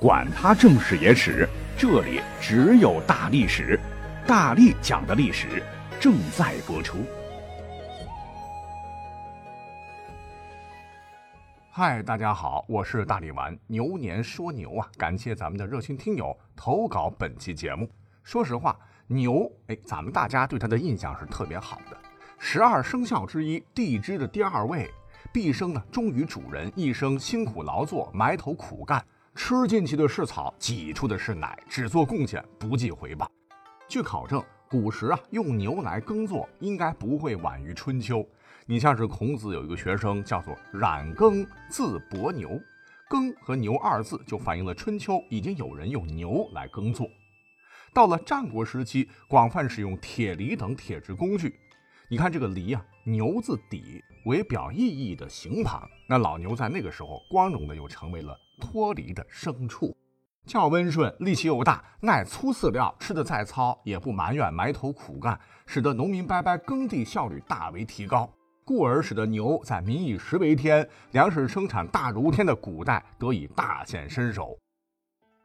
管他正史野史，这里只有大历史，大力讲的历史正在播出。嗨，大家好，我是大力丸。牛年说牛啊，感谢咱们的热心听友投稿本期节目。说实话，牛，哎，咱们大家对它的印象是特别好的。十二生肖之一，地支的第二位，毕生呢忠于主人，一生辛苦劳作，埋头苦干，吃进去的是草，挤出的是奶，只做贡献，不计回报。据考证，古时啊用牛来耕作，应该不会晚于春秋。你像是孔子有一个学生叫做冉耕，字伯牛，耕和牛二字就反映了春秋已经有人用牛来耕作。到了战国时期，广泛使用铁犁等铁制工具。你看这个犁啊，牛字底为表意义的形旁，那老牛在那个时候光荣的又成为了脱离的牲畜，较温顺，力气又大，耐粗饲料，吃的再糙也不埋怨，埋头苦干，使得农民伯伯耕地效率大为提高。故而使得牛在民以食为天、粮食生产大如天的古代得以大显身手。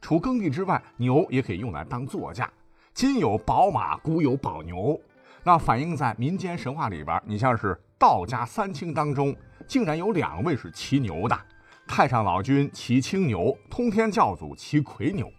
除耕地之外，牛也可以用来当座驾。今有宝马，古有宝牛，那反映在民间神话里边。你像是道家三清当中，竟然有两位是骑牛的：太上老君骑青牛，通天教祖骑魁牛。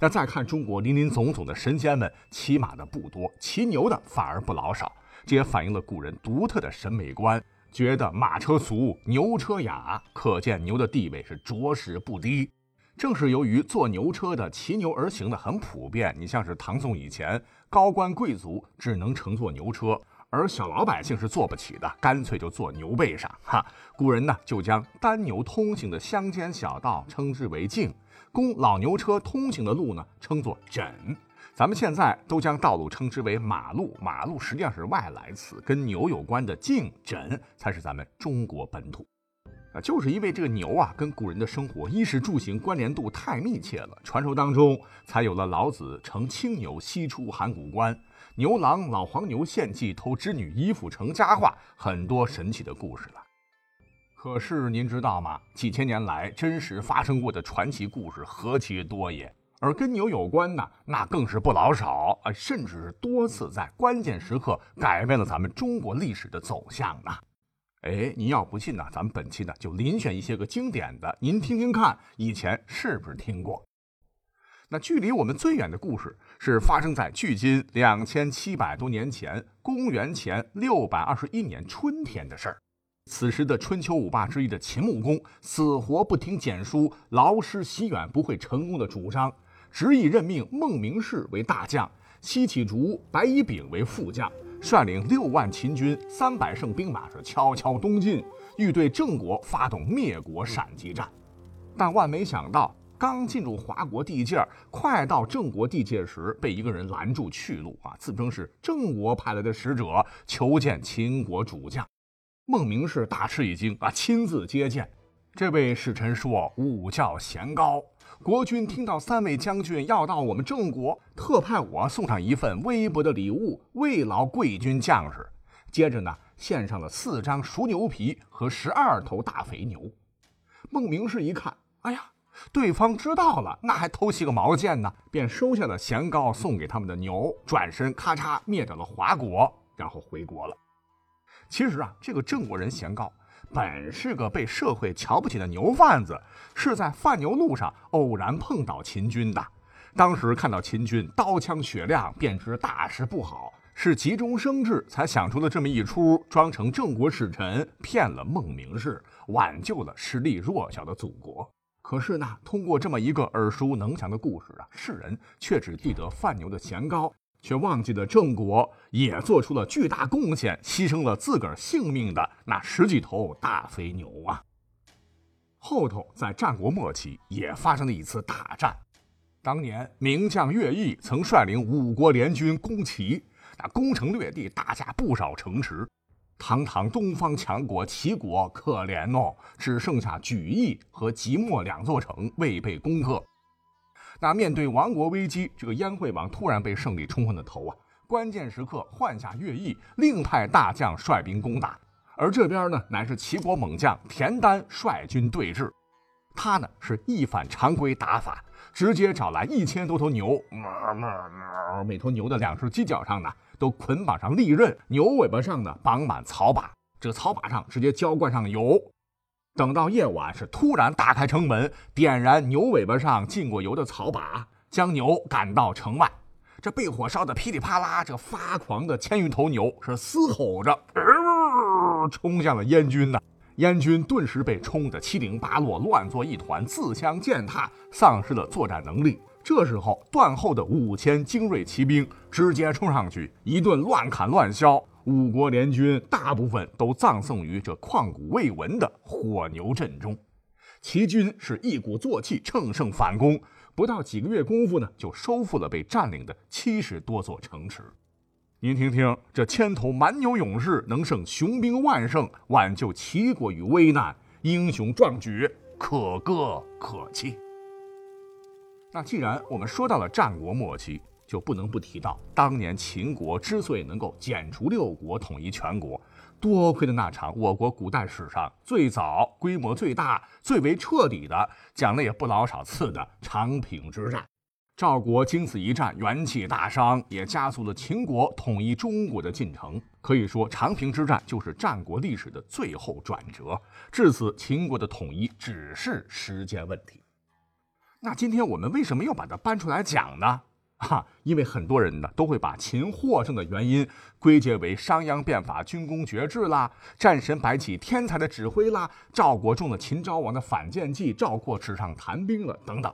那再看中国林林总总的神仙们，骑马的不多，骑牛的反而不老少。这也反映了古人独特的审美观，觉得马车俗，牛车雅，可见牛的地位是着实不低。正是由于坐牛车的骑牛而行的很普遍，你像是唐宋以前，高官贵族只能乘坐牛车，而小老百姓是坐不起的，干脆就坐牛背上。哈，古人呢就将单牛通行的乡间小道称之为径，供老牛车通行的路呢称作枕。咱们现在都将道路称之为马路，马路实际上是外来词，跟牛有关的径枕才是咱们中国本土。啊，就是因为这个牛啊，跟古人的生活衣食住行关联度太密切了，传说当中才有了老子乘青牛西出函谷关，牛郎老黄牛献计偷织女衣服成佳话，很多神奇的故事了。可是您知道吗？几千年来真实发生过的传奇故事何其多也。而跟牛有关呢，那更是不老少啊，甚至是多次在关键时刻改变了咱们中国历史的走向呢。哎，您要不信呢，咱们本期呢就遴选一些个经典的，您听听看，以前是不是听过？那距离我们最远的故事是发生在距今两千七百多年前，公元前六百二十一年春天的事儿。此时的春秋五霸之一的秦穆公，死活不听简书，劳师袭远不会成功的主张。执意任命孟明视为大将，西起竹、白乙丙为副将，率领六万秦军、三百乘兵马是悄悄东进，欲对郑国发动灭国闪击战。但万没想到，刚进入华国地界，快到郑国地界时，被一个人拦住去路啊！自称是郑国派来的使者，求见秦国主将。孟明视大吃一惊啊，亲自接见。这位使臣说：“武教贤高。”国君听到三位将军要到我们郑国，特派我送上一份微薄的礼物，慰劳贵军将士。接着呢，献上了四张熟牛皮和十二头大肥牛。孟明视一看，哎呀，对方知道了，那还偷袭个毛线呢？便收下了咸糕送给他们的牛，转身咔嚓灭掉了华国，然后回国了。其实啊，这个郑国人咸糕。本是个被社会瞧不起的牛贩子，是在贩牛路上偶然碰到秦军的。当时看到秦军刀枪雪亮，便知大事不好，是急中生智，才想出了这么一出，装成郑国使臣，骗了孟明视，挽救了实力弱小的祖国。可是呢，通过这么一个耳熟能详的故事啊，世人却只记得贩牛的咸糕。却忘记了郑国也做出了巨大贡献，牺牲了自个儿性命的那十几头大肥牛啊！后头在战国末期也发生了一次大战，当年名将乐毅曾率领五国联军攻齐，那攻城略地，打下不少城池。堂堂东方强国齐国可怜哦，只剩下莒邑和即墨两座城未被攻克。那面对亡国危机，这个燕惠王突然被胜利冲昏了头啊！关键时刻换下乐毅，另派大将率兵攻打。而这边呢，乃是齐国猛将田丹率军对峙。他呢是一反常规打法，直接找来一千多头牛，每头牛的两只犄角上呢都捆绑上利刃，牛尾巴上呢绑满草把，这草把上直接浇灌上油。等到夜晚，是突然打开城门，点燃牛尾巴上浸过油的草把，将牛赶到城外。这被火烧的噼里啪啦，这发狂的千余头牛是嘶吼着，冲向了燕军呐。燕军顿时被冲得七零八落，乱作一团，自相践踏，丧失了作战能力。这时候，断后的五千精锐骑兵直接冲上去，一顿乱砍乱削。五国联军大部分都葬送于这旷古未闻的火牛阵中。齐军是一鼓作气，乘胜反攻，不到几个月功夫呢，就收复了被占领的七十多座城池。您听听，这千头蛮牛勇士能胜雄兵万胜，挽救齐国于危难，英雄壮举，可歌可泣。那既然我们说到了战国末期，就不能不提到当年秦国之所以能够剪除六国，统一全国，多亏的那场我国古代史上最早、规模最大、最为彻底的，讲了也不老少次的长平之战。赵国经此一战元气大伤，也加速了秦国统一中国的进程。可以说，长平之战就是战国历史的最后转折。至此，秦国的统一只是时间问题。那今天我们为什么要把它搬出来讲呢？哈，因为很多人呢都会把秦获胜的原因归结为商鞅变法、军功爵制啦、战神白起天才的指挥啦、赵国中了秦昭王的反间计、赵括纸上谈兵了等等。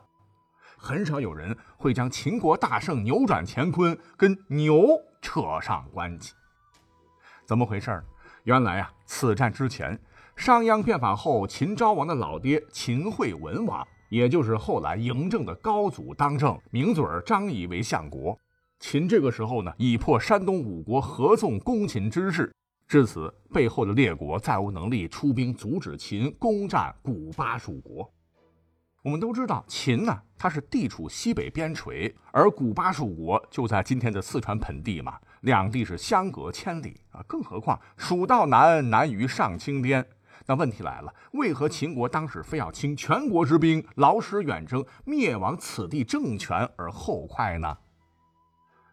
很少有人会将秦国大胜、扭转乾坤跟牛扯上关系。怎么回事呢？原来啊，此战之前，商鞅变法后，秦昭王的老爹秦惠文王，也就是后来嬴政的高祖当政，名嘴儿张仪为相国。秦这个时候呢，已破山东五国合纵攻秦之势，至此背后的列国再无能力出兵阻止秦攻占古巴蜀国。我们都知道，秦呢，它是地处西北边陲，而古巴蜀国就在今天的四川盆地嘛，两地是相隔千里啊。更何况蜀道难，难于上青天。那问题来了，为何秦国当时非要倾全国之兵，劳师远征，灭亡此地政权而后快呢？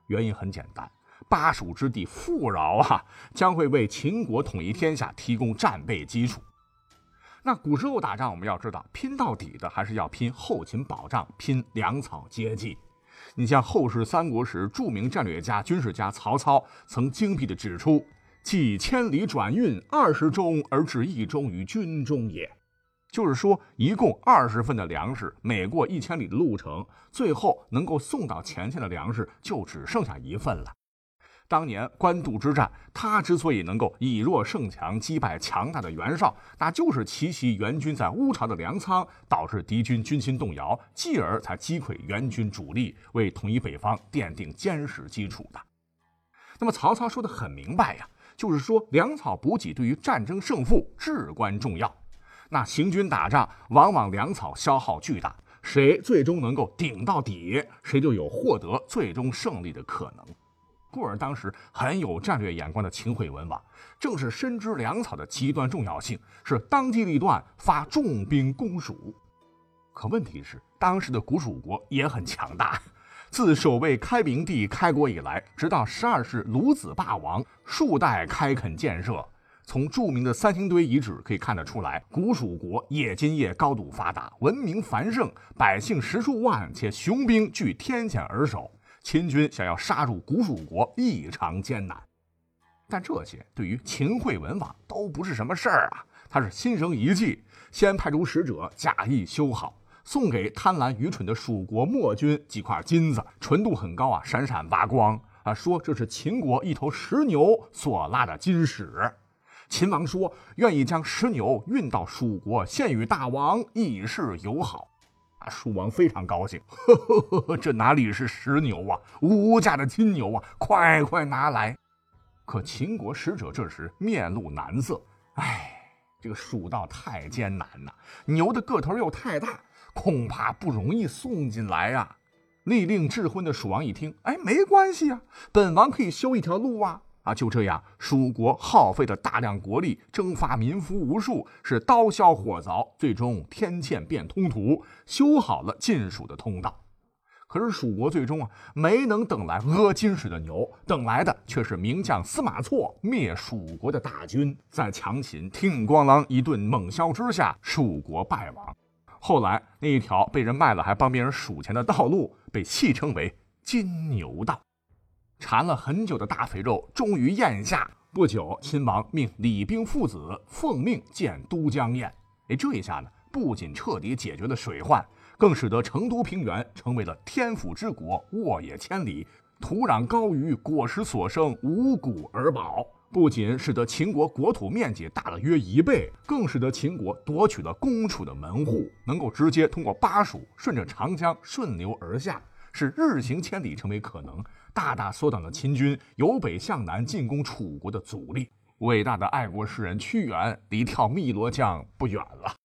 原因很简单，巴蜀之地富饶啊，将会为秦国统一天下提供战备基础。那古时候打仗，我们要知道，拼到底的还是要拼后勤保障，拼粮草接济。你像后世三国时著名战略家、军事家曹操，曾精辟地指出：“即千里转运，二十钟而至一钟于军中也。”就是说，一共二十份的粮食，每过一千里的路程，最后能够送到前线的粮食就只剩下一份了。当年官渡之战，他之所以能够以弱胜强，击败强大的袁绍，那就是奇袭袁军在乌巢的粮仓，导致敌军军心动摇，继而才击溃袁军主力，为统一北方奠定坚实基础的。那么曹操说的很明白呀，就是说粮草补给对于战争胜负至关重要。那行军打仗，往往粮草消耗巨大，谁最终能够顶到底，谁就有获得最终胜利的可能。故而，当时很有战略眼光的秦惠文王，正是深知粮草的极端重要性，是当机立断发重兵攻蜀。可问题是，当时的古蜀国也很强大。自守卫开明帝开国以来，直到十二世鲁子霸王，数代开垦建设。从著名的三星堆遗址可以看得出来，古蜀国冶金业高度发达，文明繁盛，百姓十数万，且雄兵据天险而守。秦军想要杀入古蜀国异常艰难，但这些对于秦惠文王都不是什么事儿啊！他是心生一计，先派出使者假意修好，送给贪婪愚蠢的蜀国末君几块金子，纯度很高啊，闪闪发光啊，说这是秦国一头石牛所拉的金屎。秦王说愿意将石牛运到蜀国献与大王，以示友好。啊，蜀王非常高兴，呵呵呵，这哪里是石牛啊，无价的金牛啊，快快拿来！可秦国使者这时面露难色，哎，这个蜀道太艰难呐，牛的个头又太大，恐怕不容易送进来呀。立令智昏的蜀王一听，哎，没关系啊，本王可以修一条路啊。啊，就这样，蜀国耗费了大量国力，征发民夫无数，是刀削火凿，最终天堑变通途，修好了晋蜀的通道。可是蜀国最终啊，没能等来阿金水的牛，等来的却是名将司马错灭蜀国的大军，在强秦听咣啷一顿猛削之下，蜀国败亡。后来那一条被人卖了还帮别人数钱的道路，被戏称为金牛道。馋了很久的大肥肉终于咽下。不久，秦王命李冰父子奉命建都江堰。哎，这一下呢，不仅彻底解决了水患，更使得成都平原成为了天府之国，沃野千里，土壤高于果实所生，五谷而饱。不仅使得秦国国土面积大了约一倍，更使得秦国夺取了攻楚的门户，能够直接通过巴蜀，顺着长江顺流而下，是日行千里成为可能。大大缩短了秦军由北向南进攻楚国的阻力。伟大的爱国诗人屈原离跳汨罗江不远了。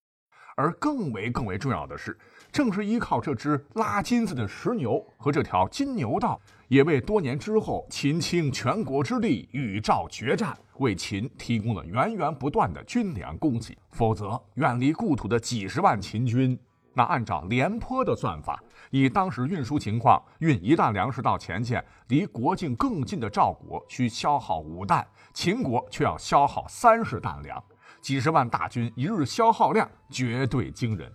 而更为更为重要的是，正是依靠这只拉金子的石牛和这条金牛道，也为多年之后秦倾全国之力与赵决战，为秦提供了源源不断的军粮供给。否则，远离故土的几十万秦军。那按照廉颇的算法，以当时运输情况，运一担粮食到前线，离国境更近的赵国需消耗五担，秦国却要消耗三十担粮，几十万大军一日消耗量绝对惊人。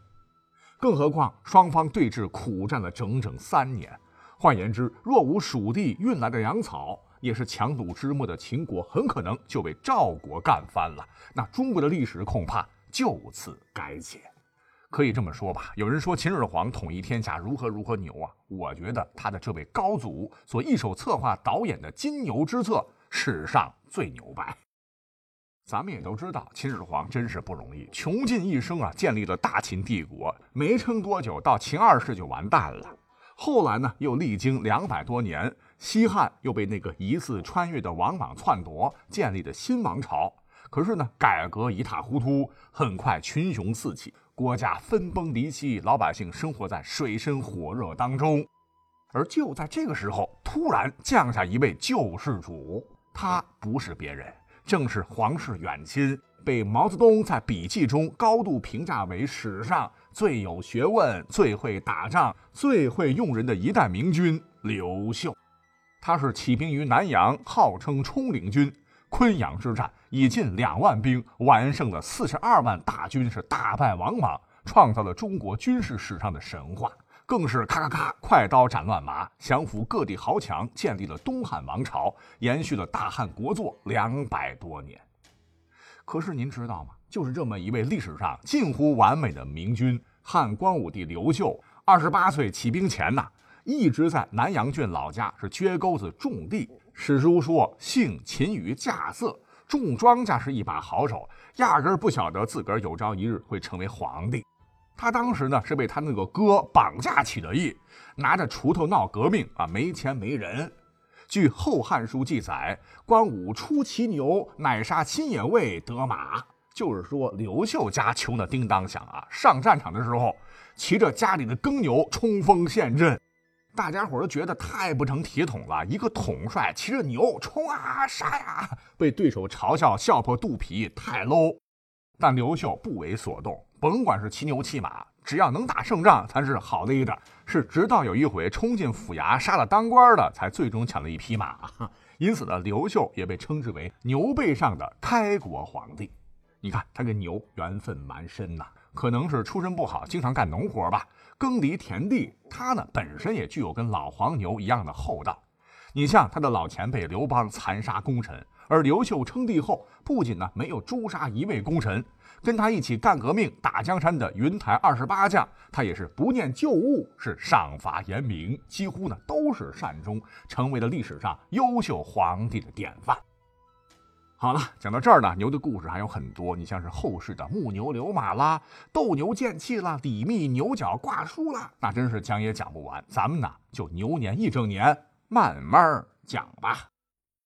更何况双方对峙苦战了整整三年，换言之，若无蜀地运来的粮草，也是强弩之末的秦国很可能就被赵国干翻了。那中国的历史恐怕就此改写。可以这么说吧，有人说秦始皇统一天下如何如何牛啊，我觉得他的这位高祖所一手策划导演的金牛之策，史上最牛掰。咱们也都知道，秦始皇真是不容易，穷尽一生啊，建立了大秦帝国，没撑多久，到秦二世就完蛋了。后来呢，又历经两百多年，西汉又被那个疑似穿越的王莽篡夺，建立的新王朝。可是呢，改革一塌糊涂，很快群雄四起。国家分崩离析，老百姓生活在水深火热当中。而就在这个时候，突然降下一位救世主，他不是别人，正是皇室远亲，被毛泽东在笔记中高度评价为史上最有学问、最会打仗、最会用人的一代明君刘秀。他是起兵于南阳，号称冲领军。昆阳之战以近两万兵完胜了四十二万大军，是大败王莽，创造了中国军事史上的神话。更是咔咔咔，快刀斩乱麻，降服各地豪强，建立了东汉王朝，延续了大汉国祚两百多年。可是您知道吗？就是这么一位历史上近乎完美的明君，汉光武帝刘秀，二十八岁起兵前呐，一直在南阳郡老家是撅钩子种地。史书说，姓秦于稼穑，种庄稼是一把好手，压根儿不晓得自个儿有朝一日会成为皇帝。他当时呢是被他那个哥绑架起的义，拿着锄头闹革命啊，没钱没人。据《后汉书》记载，关武出骑牛，乃杀亲野未得马。就是说，刘秀家穷的叮当响啊，上战场的时候骑着家里的耕牛冲锋陷阵。大家伙都觉得太不成体统了，一个统帅骑着牛冲啊杀呀，被对手嘲笑笑破肚皮，太 low。但刘秀不为所动，甭管是骑牛骑马，只要能打胜仗，才是好的一点。是直到有一回冲进府衙杀了当官的，才最终抢了一匹马。因此呢，刘秀也被称之为牛背上的开国皇帝。你看他跟牛缘分蛮深呐，可能是出身不好，经常干农活吧。耕犁田地，他呢本身也具有跟老黄牛一样的厚道。你像他的老前辈刘邦残杀功臣，而刘秀称帝后，不仅呢没有诛杀一位功臣，跟他一起干革命、打江山的云台二十八将，他也是不念旧物，是赏罚严明，几乎呢都是善终，成为了历史上优秀皇帝的典范。好了，讲到这儿呢，牛的故事还有很多。你像是后世的木牛流马啦，斗牛剑气啦，李密牛角挂书啦，那真是讲也讲不完。咱们呢，就牛年一整年慢慢讲吧。